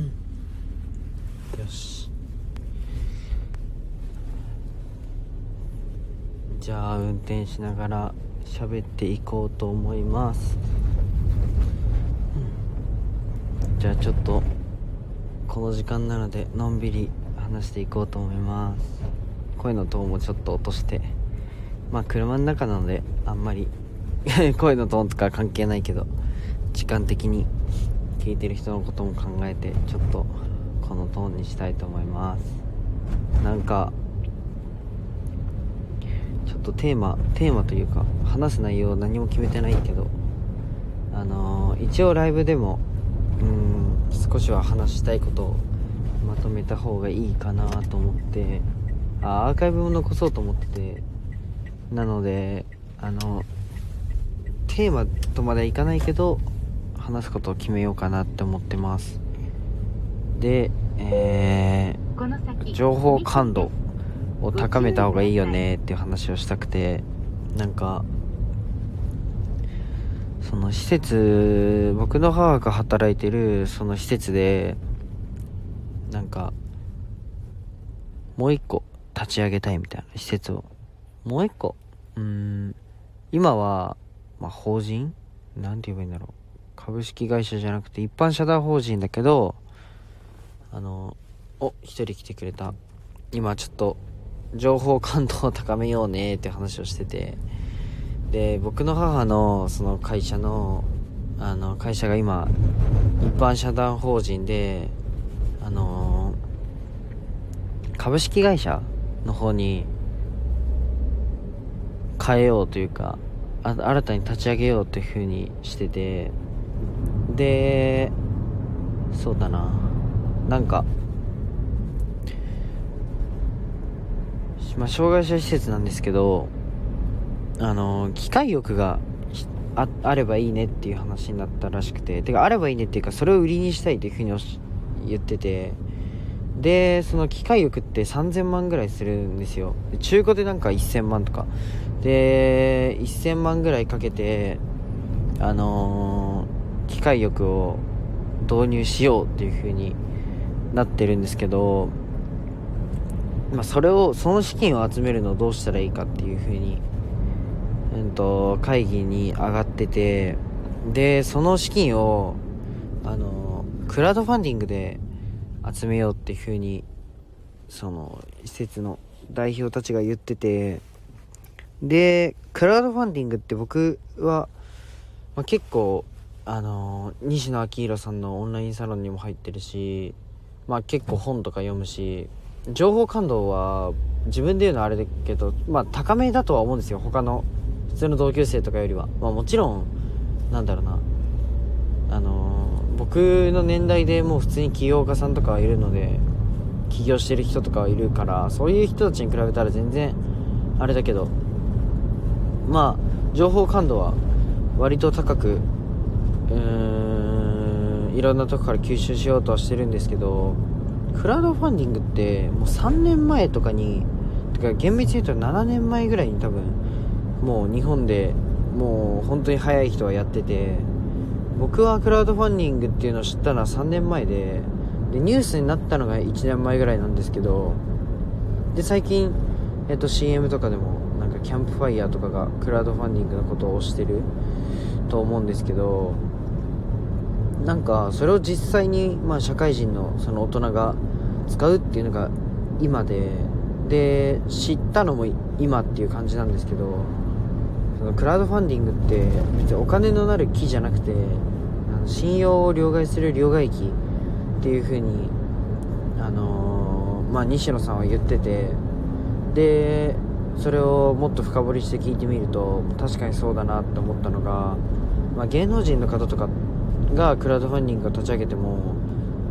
よし。じゃあ運転しながら喋っていこうと思います。じゃあちょっとこの時間なのでのんびり話していこうと思います。声のトーンもちょっと落として。まあ車の中なのであんまり。声のトーンとか関係ないけど時間的に聞いてる人のことも考えてちょっとこのトーンにしたいと思います。なんかちょっとテーマテーマというか話す内容何も決めてないけどあのー、一応ライブでもうん少しは話したいことをまとめた方がいいかなと思ってあアーカイブも残そうと思っててなのであのテーマとまではいかないけど話すことを決めようかなって思ってます。でえー、情報感度を高めた方がいいよねっていう話をしたくてなんかその施設僕の母が働いてるその施設でなんかもう一個立ち上げたいみたいな施設を。もう一個？うん。今は、まあ、法人？なんて言えばいいんだろう株式会社じゃなくて一般社団法人だけどあのお一人来てくれた。今ちょっと情報感度を高めようねって話をしてて。で僕の母のその会社のあの会社が今一般社団法人であの株式会社の方に変えようというか新たに立ち上げようというふうにしてて。でそうだな。なんかまあ障害者施設なんですけどあの機械欲がああればいいねっていう話になったらしくててかあればいいねっていうかそれを売りにしたいっていうふうに言っててでその機械欲って3000万ぐらいするんですよ。中古でなんか1000万とか。で1000万ぐらいかけてあのー、機械欲を導入しようっていう風になってるんですけどまあそれをその資金を集めるのをどうしたらいいかっていう風にうんと会議に上がっててでその資金をあのクラウドファンディングで集めようっていう風にその施設の代表たちが言っててでクラウドファンディングって僕は、まあ、結構あの西野昭弘さんのオンラインサロンにも入ってるしまあ結構本とか読むし情報感度は自分で言うのはあれだけどまあ高めだとは思うんですよ。他の普通の同級生とかよりは。まあもちろんなんだろうな。あの僕の年代でもう普通に起業家さんとかはいるので起業してる人とかはいるからそういう人たちに比べたら全然あれだけどまあ情報感度は割と高くうーんいろんなとこから吸収しようとはしてるんですけどクラウドファンディングってもう3年前とかにてか厳密に言うと7年前ぐらいに多分もう日本でもう本当に早い人はやってて僕はクラウドファンディングっていうのを知ったのは3年前ででニュースになったのが1年前ぐらいなんですけどで最近、えっと、CM とかでもなんかキャンプファイヤーとかがクラウドファンディングのことをしてると思うんですけどなんかそれを実際に、まあ、社会人のその大人が使うっていうのが今でで知ったのも今っていう感じなんですけどそのクラウドファンディングって別にお金のなる木じゃなくてあの信用を両替する両替機っていう風にあのー、まあ西野さんは言っててでそれをもっと深掘りして聞いてみると確かにそうだなって思ったのが、まあ、芸能人の方とかがクラウドファンディングを立ち上げても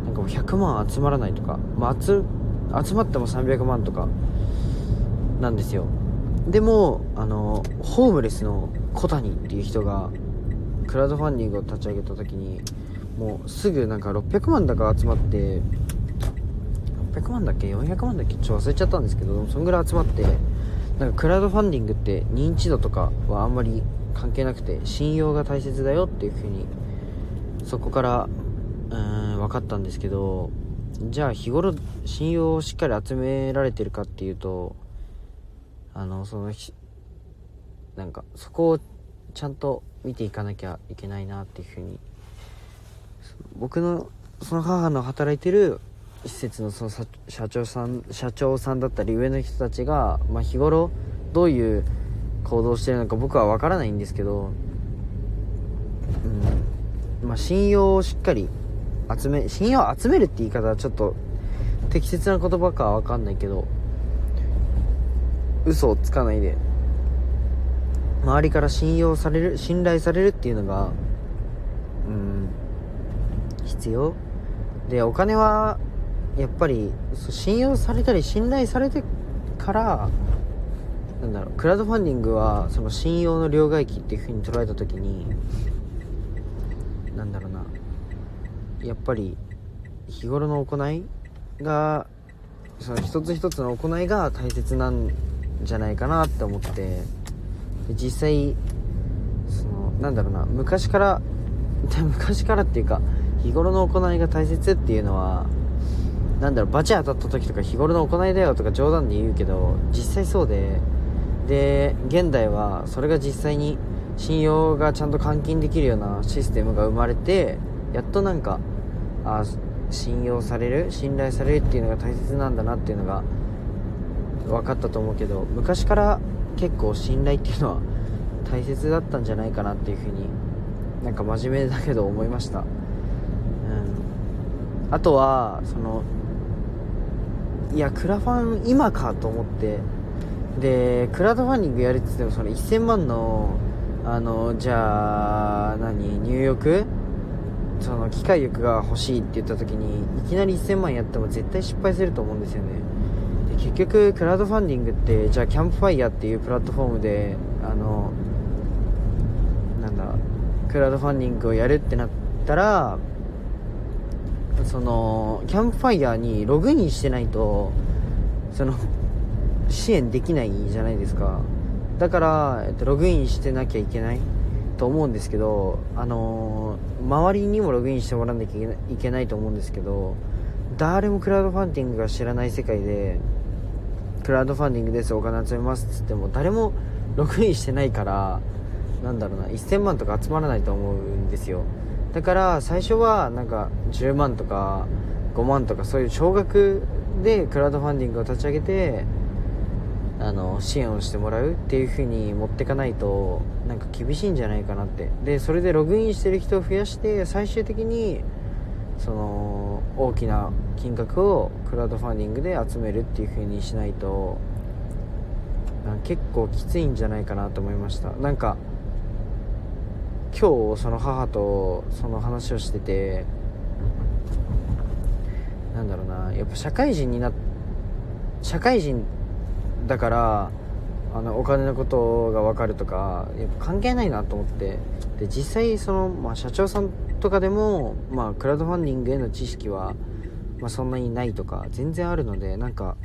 なんかもう100万集まらないとか、まあ、集集まっても300万とかなんですよ。でもあのホームレスの小谷っていう人がクラウドファンディングを立ち上げた時にもうすぐなんか600万だか集まって600万だっけ？400万だっけ？ちょっと忘れちゃったんですけどそんぐらい集まってなんかクラウドファンディングって認知度とかはあんまり関係なくて信用が大切だよっていう風にそこからうん分かったんですけどじゃあ日頃信用をしっかり集められてるかっていうとあのそのなんかそこをちゃんと見ていかなきゃいけないなっていうふうに。僕のその母の働いてる施設のその社長さん社長さんだったり上の人たちが、まあ、日頃どういう行動してるのか僕は分からないんですけど、うんまあ、信用をしっかり集め信用を集めるって言い方はちょっと適切な言葉かは分かんないけど嘘をつかないで周りから信用される信頼されるっていうのがうん必要。でお金はやっぱり信用されたり信頼されてからなんだろうクラウドファンディングはその信用の両替機っていう風に捉えた時になんだろうなやっぱり日頃の行いがその一つ一つの行いが大切なんじゃないかなって思ってで実際そのなんだろうな昔から昔からっていうか日頃の行いが大切っていうのはなんだろうバチ当たった時とか日頃の行いだよとか冗談で言うけど実際そうでで現代はそれが実際に信用がちゃんと換金できるようなシステムが生まれてやっとなんかあ信用される信頼されるっていうのが大切なんだなっていうのが分かったと思うけど昔から結構信頼っていうのは大切だったんじゃないかなっていうふうになんか真面目だけど思いました、うん、あとはそのいやクラファン今かと思ってでクラウドファンディングやるって言ってもその1000万のあのじゃあ何入浴その機械浴が欲しいって言った時にいきなり1000万やっても絶対失敗すると思うんですよね。で結局クラウドファンディングってじゃあキャンプファイヤーっていうプラットフォームであのなんだクラウドファンディングをやるってなったらそのキャンプファイヤーにログインしてないとその支援できないじゃないですか。だから、えっと、ログインしてなきゃいけない。と思うんですけど、あのー、周りにもログインしてもらわなきゃいけないと思うんですけど誰もクラウドファンディングが知らない世界でクラウドファンディングですお金集めますっつっても誰もログインしてないからなんだろうな1000万とか集まらないと思うんですよ。だから最初はなんか10万とか5万とかそういう少額でクラウドファンディングを立ち上げてあの支援をしてもらうっていう風に持っていかないとなんか厳しいんじゃないかなって。でそれでログインしてる人を増やして最終的にその大きな金額をクラウドファンディングで集めるっていう風にしないと結構きついんじゃないかなと思いました。なんか今日その母とその話をしててなんだろうなやっぱ社会人にな社会人だからあのお金のことが分かるとかやっぱ関係ないなと思って。で実際その、まあ、社長さんとかでも、まあ、クラウドファンディングへの知識は、まあ、そんなにないとか全然あるのでなんか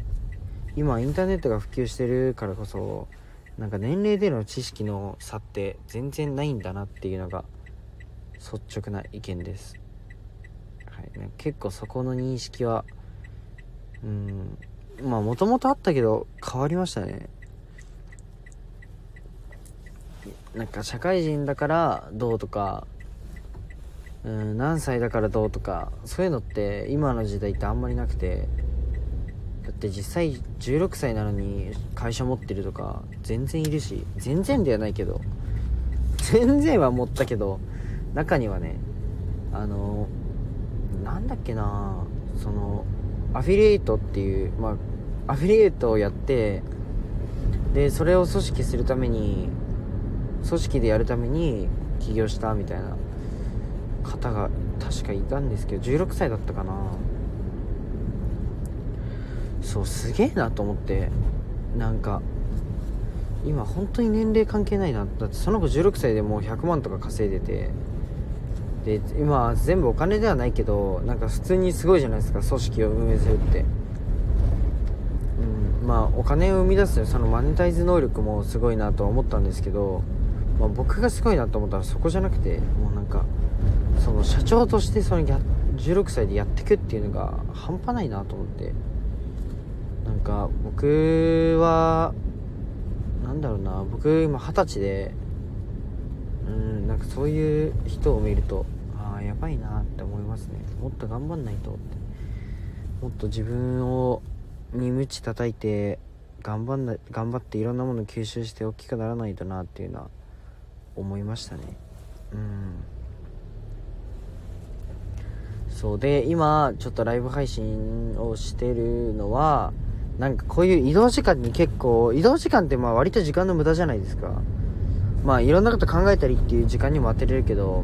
今インターネットが普及してるからこそなんか年齢での知識の差って全然ないんだなっていうのが率直な意見です、はい、結構そこの認識はうんまあもともとあったけど変わりましたね。なんか社会人だからどうとかうん何歳だからどうとかそういうのって今の時代ってあんまりなくてだって実際16歳なのに会社持ってるとか全然いるし全然ではないけど全然は持ったけど中にはねあのなんだっけなそのアフィリエイトっていう、まあ、アフィリエイトをやってでそれを組織するために組織でやるために起業したみたいな方が確かいたんですけど16歳だったかな。そうすげえなと思ってなんか今本当に年齢関係ないなだってその子16歳でもう100万とか稼いでてで今全部お金ではないけどなんか普通にすごいじゃないですか組織を運営するって。うんまあお金を生み出すそのマネタイズ能力もすごいなとは思ったんですけど、まあ、僕がすごいなと思ったらそこじゃなくてもうなんかその社長としてその16歳でやってくっていうのが半端ないなと思って。なんか僕はなんだろうな僕今二十歳でうんなんかそういう人を見るとあやばいなって思いますね。もっと頑張んないとって。もっと自分をに鞭叩いて頑張んな頑張っていろんなもの吸収して大きくならないとなっていうのは思いましたね。うん。そう。で今ちょっとライブ配信をしてるのはなんかこういう移動時間に結構移動時間ってまあ割と時間の無駄じゃないですか。まあいろんなこと考えたりっていう時間にも当てれるけど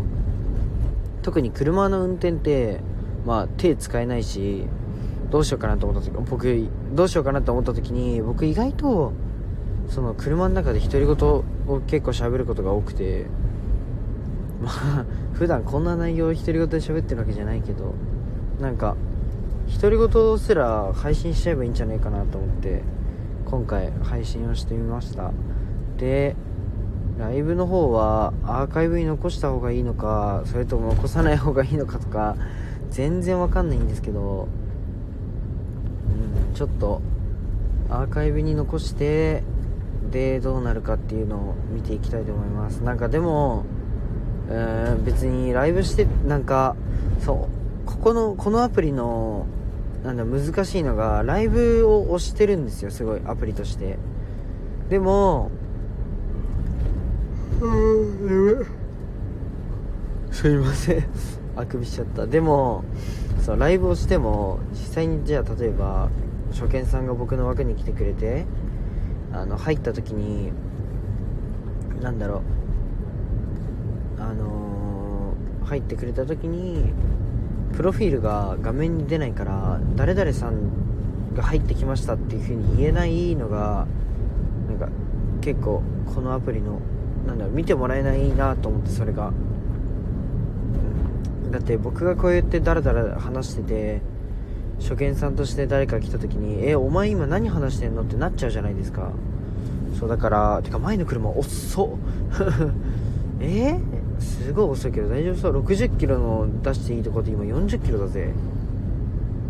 特に車の運転ってまあ手使えないしどうしようかなと思った時僕どうしようかなと思った時に僕意外とその車の中で独り言を結構喋ることが多くてまあ 普段こんな内容を独り言で喋ってるわけじゃないけどなんか独り言すら配信しちゃえばいいんじゃないかなと思って今回配信をしてみました。でライブの方はアーカイブに残した方がいいのかそれとも残さない方がいいのかとか全然わかんないんですけどうんちょっとアーカイブに残してでどうなるかっていうのを見ていきたいと思います。なんかでも、えー、別にライブしてなんかそうここのこのアプリのなんだ難しいのがライブを押してるんですよすごいアプリとして。でもすいません。あくびしちゃった。でもそうライブをしても実際にじゃあ例えば初見さんが僕の枠に来てくれてあの入った時になんだろう。あのー、入ってくれた時にプロフィールが画面に出ないから誰々さんが入ってきましたっていう風に言えないのがなんか結構このアプリのなんだろう見てもらえないなと思ってそれが、うん。だって僕がこうやってダラダラ話してて初見さんとして誰か来た時に「えお前今何話してんの?」ってなっちゃうじゃないですか。そうだからてか前の車遅っ。え？ー、すごい遅いけど大丈夫そう？60キロの出していいとこで今40キロだぜ。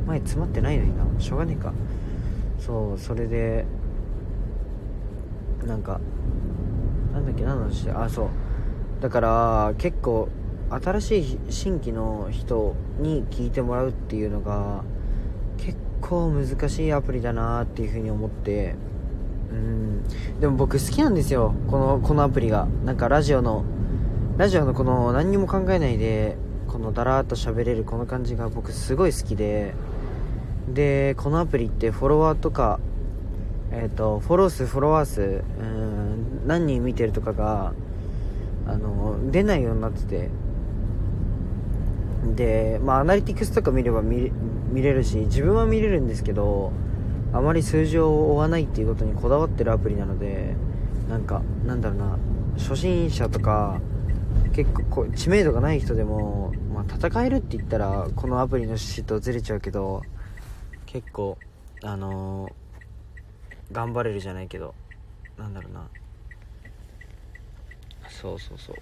前詰まってないのにな。しょうがねえか。そうそれでなんかなんだっけ何の話あそう。だから結構新しい新規の人に聞いてもらうっていうのが結構難しいアプリだなっていうふうに思って。うん。でも僕好きなんですよ。このこのアプリが。なんかラジオのラジオのこの何にも考えないでこのだらーっと喋れるこの感じが僕すごい好きで。でこのアプリってフォロワーとかえっ、ー、とフォロー数フォロワー数うん何人見てるとかがあの出ないようになってて。でまあアナリティクスとか見れば見れるし自分は見れるんですけどあまり数字を追わないっていうことにこだわってるアプリなのでなんかなんだろうな初心者とか結構知名度がない人でも、まあ、戦えるって言ったらこのアプリの趣旨とずれちゃうけど結構あのー、頑張れるじゃないけどなんだろうな。そうそうそう。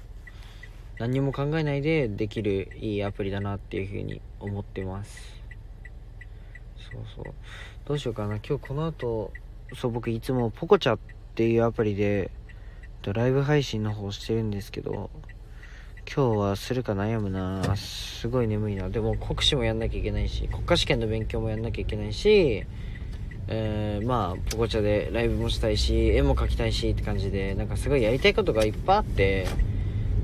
何にも考えないでできるいいアプリだなっていうふうに思ってます。そうそう。どうしようかな。今日この後そう僕いつもポコチャっていうアプリでドライブ配信の方してるんですけど今日はするか悩むな。すごい眠いな。でも国試もやんなきゃいけないし国家試験の勉強もやんなきゃいけないしえー、まあポコチャでライブもしたいし絵も描きたいしって感じでなんかすごいやりたいことがいっぱいあって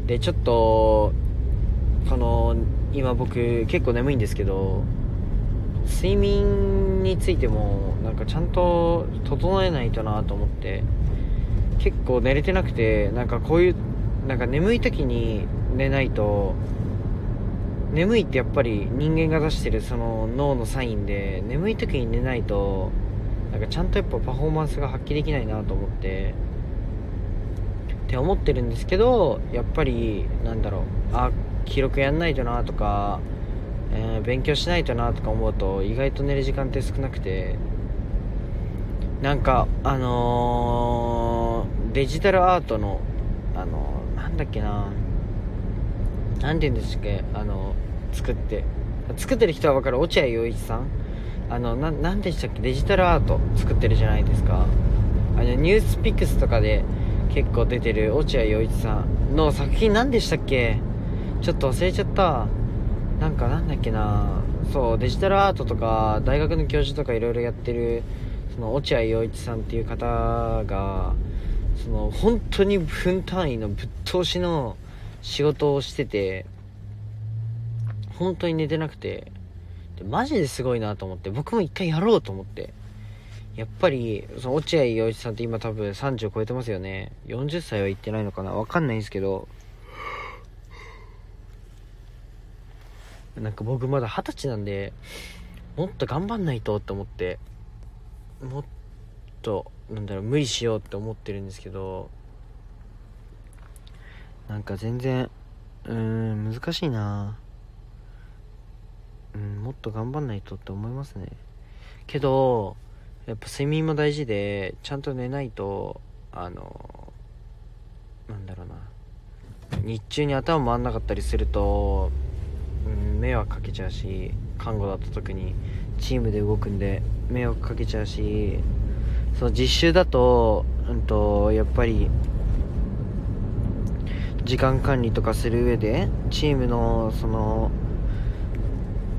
でちょっとこの今僕結構眠いんですけど睡眠についてもなんかちゃんと整えないとなと思って結構寝れてなくてなんかこういうなんか眠い時に寝ないと眠いってやっぱり人間が出してるその脳のサインで眠い時に寝ないとなんかちゃんとやっぱパフォーマンスが発揮できないなと思って。って思ってるんですけどやっぱりなんだろうあ記録やんないとなとか、えー、勉強しないとなとか思うと意外と寝る時間って少なくて。なんかあのー、デジタルアートのあのー、なんだっけな何て言うんですっけあの作って。作ってる人は分かる？落合陽一さん？あのな何でしたっけ？デジタルアート作ってるじゃないですか。あのニュースピックスとかで結構出てる落合陽一さんの作品何でしたっけ？ちょっと忘れちゃった。なんかなんだっけな。そうデジタルアートとか大学の教授とかいろいろやってるその落合陽一さんっていう方がその本当に分単位のぶっ通しの仕事をしてて本当に寝てなくて。マジですごいなと思って僕も一回やろうと思って。やっぱりその落合陽一さんって今多分30超えてますよね。40歳は行ってないのかな。わかんないんですけど。なんか僕まだ二十歳なんでもっと頑張んないとって思ってもっとなんだろう無理しようって思ってるんですけど。なんか全然うーん難しいな。うんもっと頑張んないとって思いますね。けどやっぱ睡眠も大事でちゃんと寝ないとあのなんだろうな。日中に頭回んなかったりすると、うん、迷惑かけちゃうし看護だった時にチームで動くんで迷惑かけちゃうしその実習だと,、うんと、やっぱり時間管理とかする上でチームのその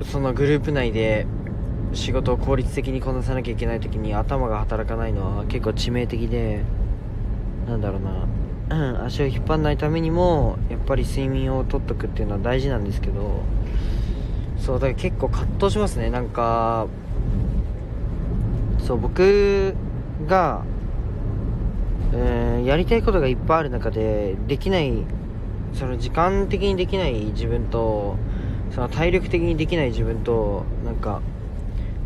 そのグループ内で仕事を効率的にこなさなきゃいけない時に頭が働かないのは結構致命的でなんだろうな、足を引っ張らないためにもやっぱり睡眠をとっとくっていうのは大事なんですけどそうだから結構葛藤しますね。なんかそう僕が、えー、やりたいことがいっぱいある中でできないその時間的にできない自分とその体力的にできない自分となんか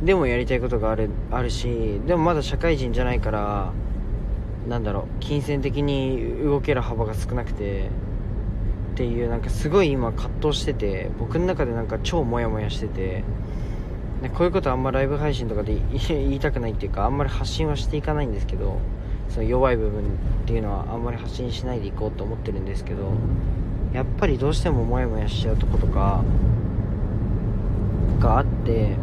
でもやりたいことがあるあるしでもまだ社会人じゃないからなんだろう金銭的に動ける幅が少なくてっていうなんかすごい今葛藤してて僕の中でなんか超モヤモヤしててこういうことあんまライブ配信とかで 言いたくないっていうかあんまり発信はしていかないんですけどその弱い部分っていうのはあんまり発信しないでいこうと思ってるんですけどやっぱりどうしてもモヤモヤしちゃうとことかがあって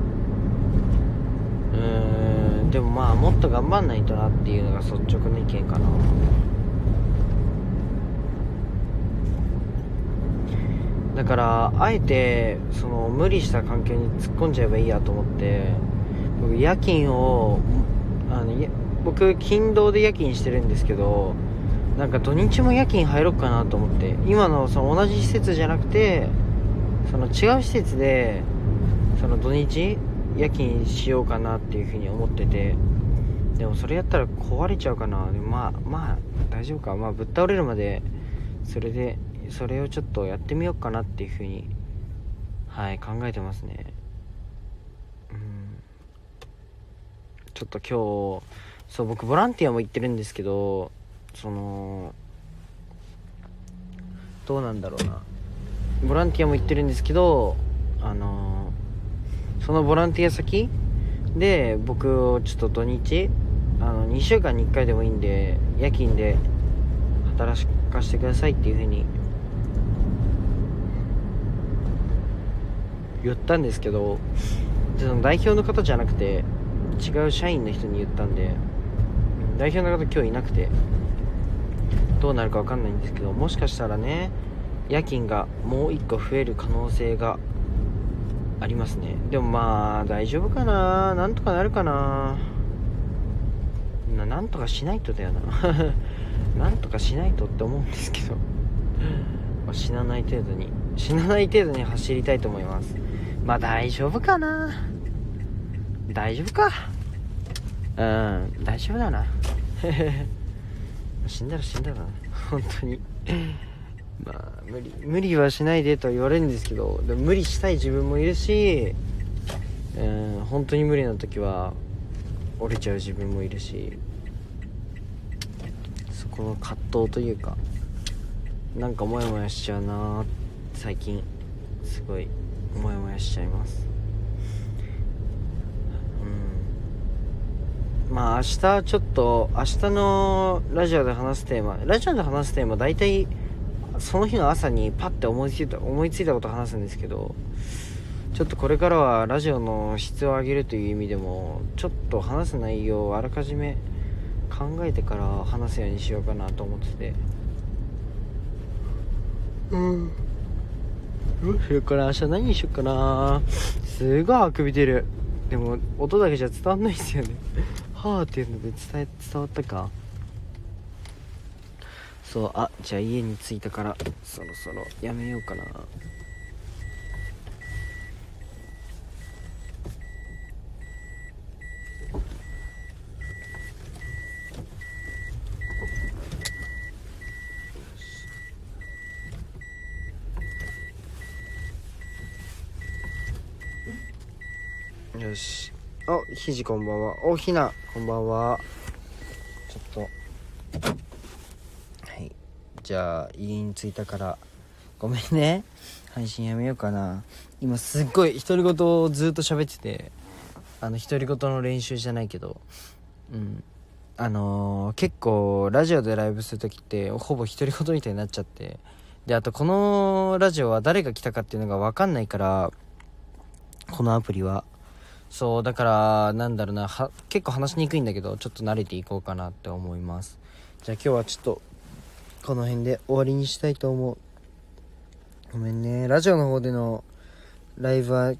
うーんでもまあもっと頑張んないとなっていうのが率直な意見かな。だからあえてその無理した環境に突っ込んじゃえばいいやと思って僕夜勤をあの僕勤労で夜勤してるんですけどなんか土日も夜勤入ろうかなと思って今のその同じ施設じゃなくてその違う施設でその土日夜勤しようかなっていうふうに思っててでもそれやったら壊れちゃうかな。まあまあ大丈夫か。まあぶっ倒れるまでそれでそれをちょっとやってみようかなっていうふうにはい考えてますね。うん。ちょっと今日そう僕ボランティアも行ってるんですけどそのどうなんだろうな。ボランティアも行ってるんですけどあのそのボランティア先で僕をちょっと土日あの2週間に1回でもいいんで夜勤で働かせてくださいっていうふうに言ったんですけどその代表の方じゃなくて違う社員の人に言ったんで代表の方今日いなくてどうなるか分かんないんですけどもしかしたらね夜勤がもう1個増える可能性がありますね。でもまあ大丈夫かな。なんとかなるかな。ななんとかしないとだよな。なんとかしないとって思うんですけど。ま死なない程度に。死なない程度に走りたいと思います。まあ大丈夫かな。大丈夫か。うん大丈夫だな。死んだら死んだらな。本当に。まあ無理。無理はしないでとは言われるんですけどでも無理したい自分もいるしうん本当に無理な時は折れちゃう自分もいるしそこの葛藤というかなんかモヤモヤしちゃうな最近すごいモヤモヤしちゃいます。うん。まあ明日ちょっと明日のラジオで話すテーマラジオで話すテーマ大体その日の朝にパッて思いついた思いついたこと話すんですけどちょっとこれからはラジオの質を上げるという意味でもちょっと話す内容をあらかじめ考えてから話すようにしようかなと思ってて。うん。どうしようかな明日何にしようかな。すごいあくび出る。でも音だけじゃ伝わんないですよね。はあっていうので伝え伝わったかそうあじゃあ家に着いたからそろそろやめようかな。よし。おひじこんばんは。おひなこんばんはちょっとはいじゃあ家に着いたから。ごめんね。配信やめようかな。今すっごい独り言をずっと喋ってて。あの独り言の練習じゃないけど。うん。あのー、結構ラジオでライブする時ってほぼ独り言みたいになっちゃって。であとこのラジオは誰が来たかっていうのが分かんないからこのアプリは。そうだからなんだろうな結構話しにくいんだけどちょっと慣れていこうかなって思います。じゃあ今日はちょっとこの辺で終わりにしたいと思う。ごめんね。ラジオの方でのライブは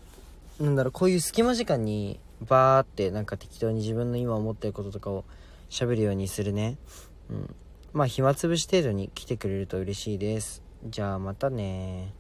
なんだろうこういう隙間時間にバーってなんか適当に自分の今思ってることとかを喋るようにするね。うん。まあ暇つぶし程度に来てくれると嬉しいです。じゃあまたね